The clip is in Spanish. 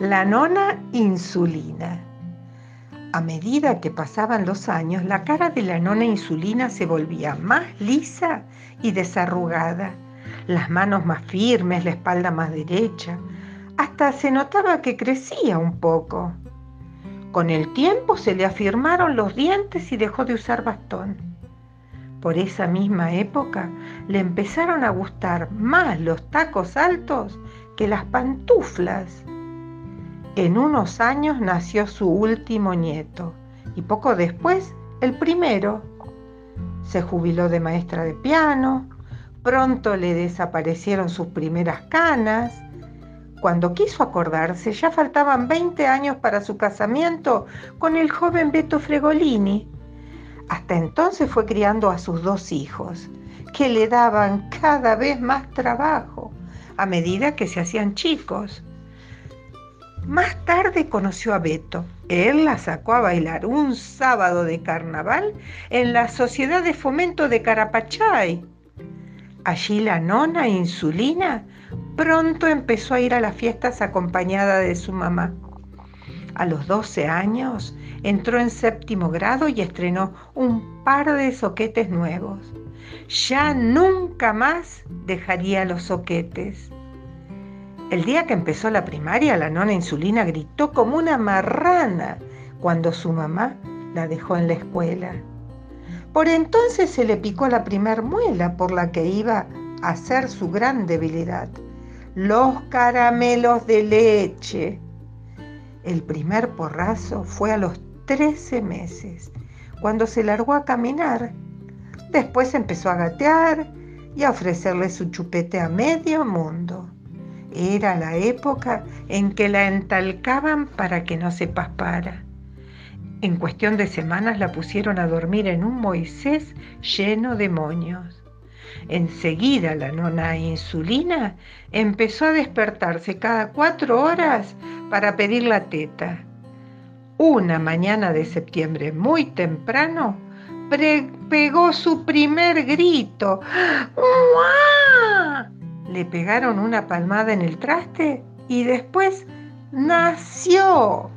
La nona insulina. A medida que pasaban los años, la cara de la nona insulina se volvía más lisa y desarrugada, las manos más firmes, la espalda más derecha. Hasta se notaba que crecía un poco. Con el tiempo se le afirmaron los dientes y dejó de usar bastón. Por esa misma época le empezaron a gustar más los tacos altos que las pantuflas. En unos años nació su último nieto y poco después el primero. Se jubiló de maestra de piano, pronto le desaparecieron sus primeras canas. Cuando quiso acordarse ya faltaban 20 años para su casamiento con el joven Beto Fregolini. Hasta entonces fue criando a sus dos hijos, que le daban cada vez más trabajo a medida que se hacían chicos. Más tarde conoció a Beto. Él la sacó a bailar un sábado de carnaval en la Sociedad de Fomento de Carapachay. Allí la nona Insulina pronto empezó a ir a las fiestas acompañada de su mamá. A los 12 años entró en séptimo grado y estrenó un par de soquetes nuevos. Ya nunca más dejaría los soquetes. El día que empezó la primaria, la nona insulina gritó como una marrana cuando su mamá la dejó en la escuela. Por entonces se le picó la primer muela por la que iba a ser su gran debilidad, los caramelos de leche. El primer porrazo fue a los 13 meses, cuando se largó a caminar. Después empezó a gatear y a ofrecerle su chupete a medio mundo. Era la época en que la entalcaban para que no se paspara. En cuestión de semanas la pusieron a dormir en un Moisés lleno de moños. Enseguida la nona insulina empezó a despertarse cada cuatro horas para pedir la teta. Una mañana de septiembre muy temprano, pegó su primer grito. Le pegaron una palmada en el traste y después nació.